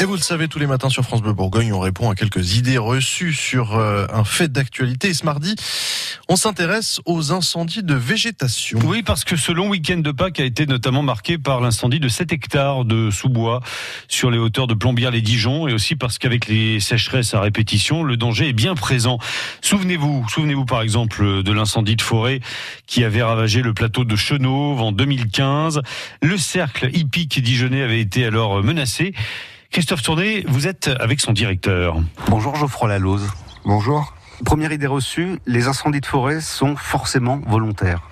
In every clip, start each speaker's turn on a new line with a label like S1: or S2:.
S1: Et vous le savez, tous les matins sur France Bleu Bourgogne, on répond à quelques idées reçues sur euh, un fait d'actualité. Et ce mardi, on s'intéresse aux incendies de végétation.
S2: Oui, parce que ce long week-end de Pâques a été notamment marqué par l'incendie de 7 hectares de sous-bois sur les hauteurs de Plombières-les-Dijon et aussi parce qu'avec les sécheresses à répétition, le danger est bien présent. Souvenez-vous, souvenez-vous par exemple de l'incendie de forêt qui avait ravagé le plateau de Chenauve en 2015. Le cercle hippique dijonnais avait été alors menacé. Christophe Tourné, vous êtes avec son directeur.
S3: Bonjour Geoffroy Lalose.
S4: Bonjour.
S3: Première idée reçue, les incendies de forêt sont forcément volontaires.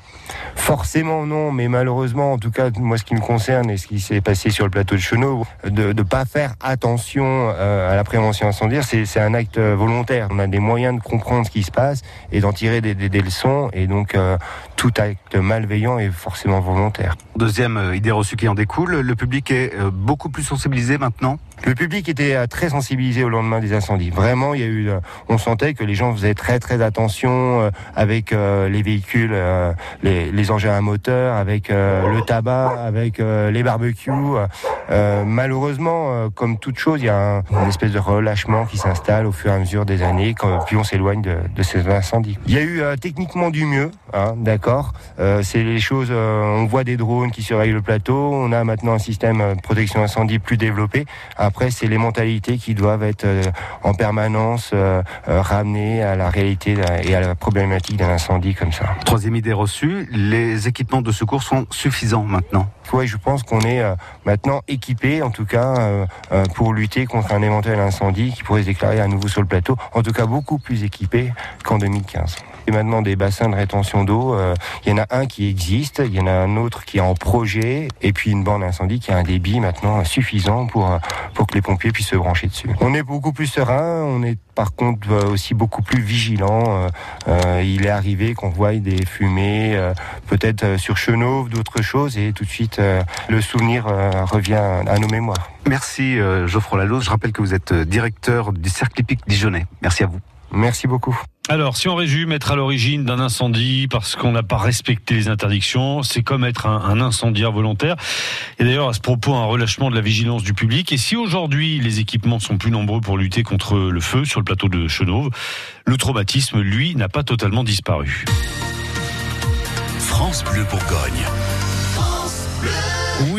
S4: Forcément non, mais malheureusement, en tout cas, moi ce qui me concerne et ce qui s'est passé sur le plateau de Chenot, de ne pas faire attention euh, à la prévention incendiaire, c'est un acte volontaire. On a des moyens de comprendre ce qui se passe et d'en tirer des, des, des, leçons, et donc euh, tout acte malveillant est forcément volontaire.
S3: Deuxième euh, idée reçue qui en découle, le public est beaucoup plus sensibilisé maintenant
S4: Le public était très sensibilisé au lendemain des incendies. Vraiment, il y a eu, on sentait que les gens faisaient très très attention avec les véhicules, les, les engins à moteur, avec euh, le tabac, avec euh, les barbecues. Euh, malheureusement, comme toute chose, il y a un, une espèce de relâchement qui s'installe au fur et à mesure des années, puis on s'éloigne de, de, ces incendies. Il y a eu techniquement du mieux, hein, d'accord. c'est les choses, on voit des drones qui surveillent le plateau, on a maintenant un système de protection incendie plus développé. Après, c'est les mentalités qui doivent être en permanence ramenées à la réalité et à la problématique d'un incendie comme ça.
S3: Troisième idée reçue, les équipements de secours sont suffisants maintenant
S4: Oui, je pense qu'on est euh, maintenant équipé, en tout cas, euh, euh, pour lutter contre un éventuel incendie qui pourrait se déclarer à nouveau sur le plateau. En tout cas, beaucoup plus équipé qu'en 2015. Et maintenant des bassins de rétention d'eau, il y en a un qui existe, il y en a un autre qui est en projet, et puis une bande incendie qui a un débit maintenant suffisant pour pour que les pompiers puissent se brancher dessus. On est beaucoup plus serein, on est par contre aussi beaucoup plus vigilant. il est arrivé qu'on voit des fumées, peut-être sur Chenauve, d'autres choses, et tout de suite le souvenir revient à nos mémoires.
S3: Merci Geoffroy Lalose. Je rappelle que vous êtes directeur du Cercle hippique dijonnais. Merci à vous.
S4: Merci beaucoup.
S2: Alors, si on résume, être à l'origine d'un incendie parce qu'on n'a pas respecté les interdictions, c'est comme être un, un incendiaire volontaire. Et d'ailleurs, à ce propos, un relâchement de la vigilance du public. Et si aujourd'hui, les équipements sont plus nombreux pour lutter contre le feu sur le plateau de Chenauve, le traumatisme, lui, n'a pas totalement disparu.
S5: France Bleu Bourgogne.
S2: Oui.